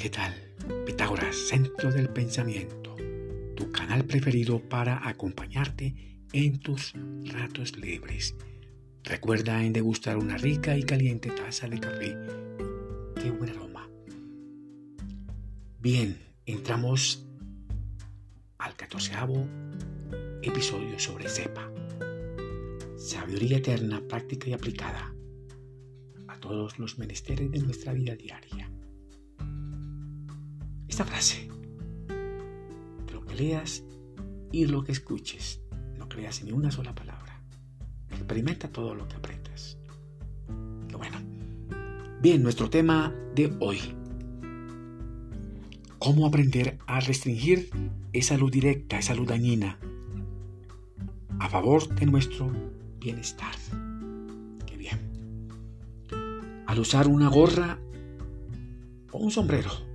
¿qué tal? Pitágoras, Centro del Pensamiento, tu canal preferido para acompañarte en tus ratos libres. Recuerda en degustar una rica y caliente taza de café. ¡Qué buen aroma! Bien, entramos al catorceavo episodio sobre CEPA. Sabiduría eterna, práctica y aplicada a todos los menesteres de nuestra vida diaria. Esta frase, lo que leas y lo que escuches, no creas ni una sola palabra. Experimenta todo lo que aprendas. Y bueno, bien, nuestro tema de hoy. ¿Cómo aprender a restringir esa luz directa, esa luz dañina, a favor de nuestro bienestar? Qué bien. Al usar una gorra o un sombrero,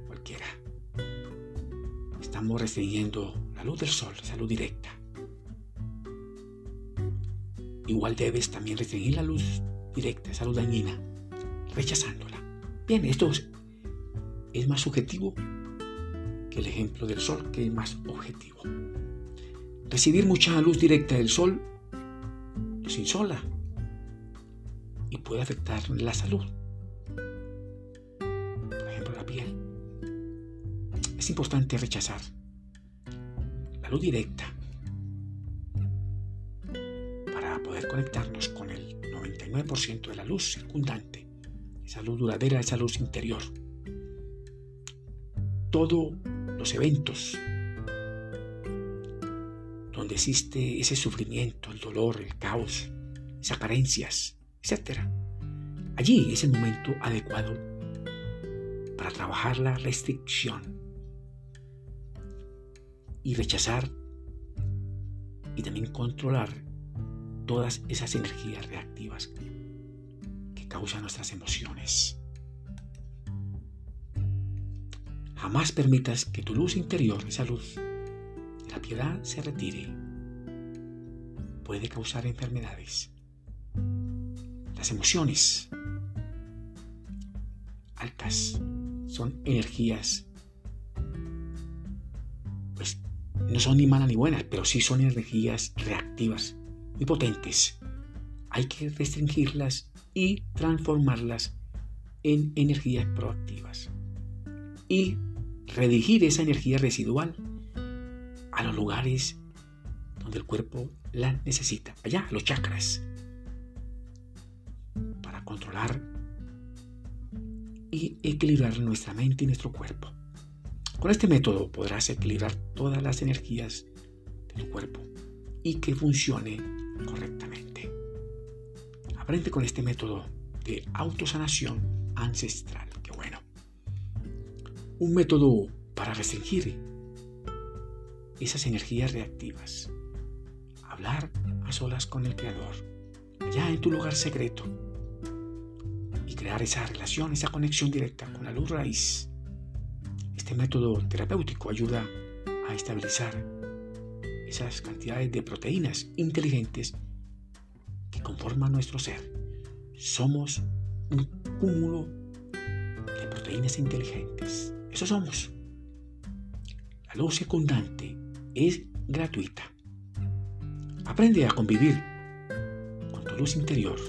estamos restringiendo la luz del sol, esa luz directa. Igual debes también restringir la luz directa, esa luz dañina, rechazándola. Bien, esto es, más subjetivo que el ejemplo del sol, que es más objetivo. Recibir mucha luz directa del sol nos insola y puede afectar la salud. Es importante rechazar la luz directa para poder conectarnos con el 99% de la luz circundante, esa luz duradera, esa luz interior. Todos los eventos donde existe ese sufrimiento, el dolor, el caos, esas carencias, etc. Allí es el momento adecuado para trabajar la restricción y rechazar y también controlar todas esas energías reactivas que causan nuestras emociones. Jamás permitas que tu luz interior, esa luz la piedad, se retire. Puede causar enfermedades. Las emociones altas son energías no son ni malas ni buenas, pero sí son energías reactivas y potentes. Hay que restringirlas y transformarlas en energías proactivas. Y redirigir esa energía residual a los lugares donde el cuerpo la necesita, allá, los chakras, para controlar y equilibrar nuestra mente y nuestro cuerpo. Con este método podrás equilibrar todas las energías de tu cuerpo y que funcione correctamente. Aprende con este método de autosanación ancestral. Qué bueno. Un método para restringir esas energías reactivas. Hablar a solas con el Creador, allá en tu lugar secreto. Y crear esa relación, esa conexión directa con la luz raíz este método terapéutico ayuda a estabilizar esas cantidades de proteínas inteligentes que conforman nuestro ser. Somos un cúmulo de proteínas inteligentes. Eso somos. La luz secundante es gratuita. Aprende a convivir con tu luz interior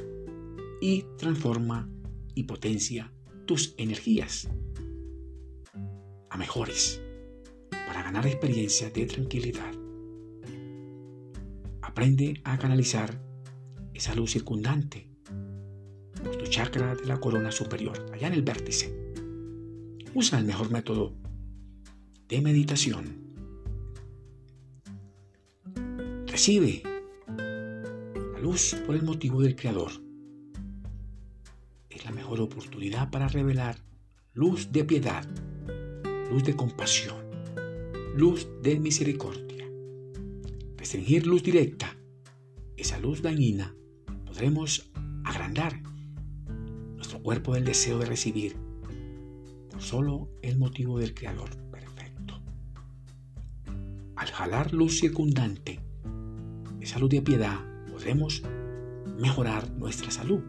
y transforma y potencia tus energías mejores para ganar experiencia de tranquilidad. Aprende a canalizar esa luz circundante por tu chakra de la corona superior, allá en el vértice. Usa el mejor método de meditación. Recibe la luz por el motivo del Creador. Es la mejor oportunidad para revelar luz de piedad luz de compasión, luz de misericordia. Restringir luz directa, esa luz dañina, podremos agrandar nuestro cuerpo del deseo de recibir por solo el motivo del Creador perfecto. Al jalar luz circundante, esa luz de piedad, podremos mejorar nuestra salud,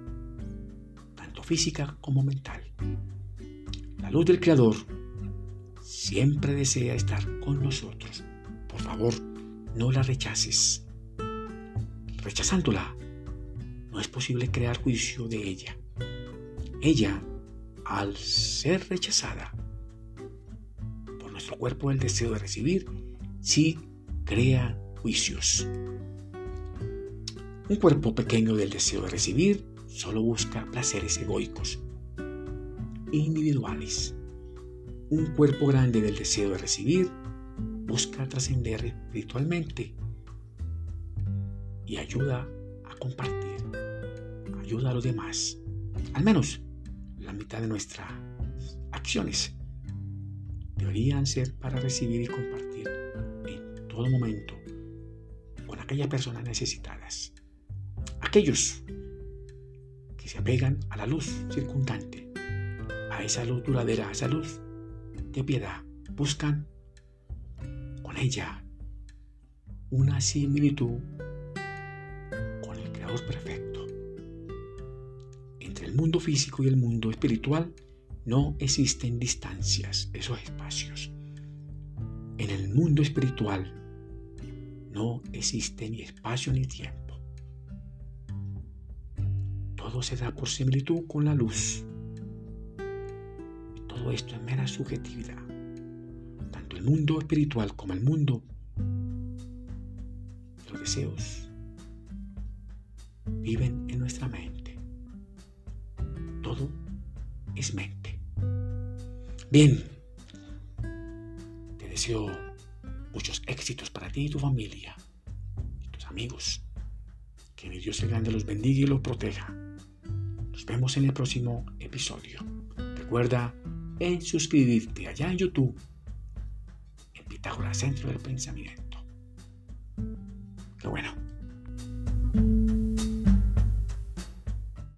tanto física como mental. La luz del Creador siempre desea estar con nosotros. Por favor, no la rechaces. Rechazándola, no es posible crear juicio de ella. Ella, al ser rechazada por nuestro cuerpo el deseo de recibir, sí crea juicios. Un cuerpo pequeño del deseo de recibir solo busca placeres egoicos, individuales. Un cuerpo grande del deseo de recibir busca trascender espiritualmente y ayuda a compartir, ayuda a los demás. Al menos la mitad de nuestras acciones deberían ser para recibir y compartir en todo momento con aquellas personas necesitadas. Aquellos que se apegan a la luz circundante, a esa luz duradera, a esa luz de piedad, buscan con ella una similitud con el Creador perfecto. Entre el mundo físico y el mundo espiritual no existen distancias, esos espacios. En el mundo espiritual no existe ni espacio ni tiempo todo se da por similitud con la luz. Esto es mera subjetividad. Tanto el mundo espiritual como el mundo los deseos viven en nuestra mente. Todo es mente. Bien, te deseo muchos éxitos para ti y tu familia y tus amigos. Que mi Dios el grande los bendiga y los proteja. Nos vemos en el próximo episodio. Recuerda en suscribirte allá en YouTube, en Pitágoras Centro del Pensamiento.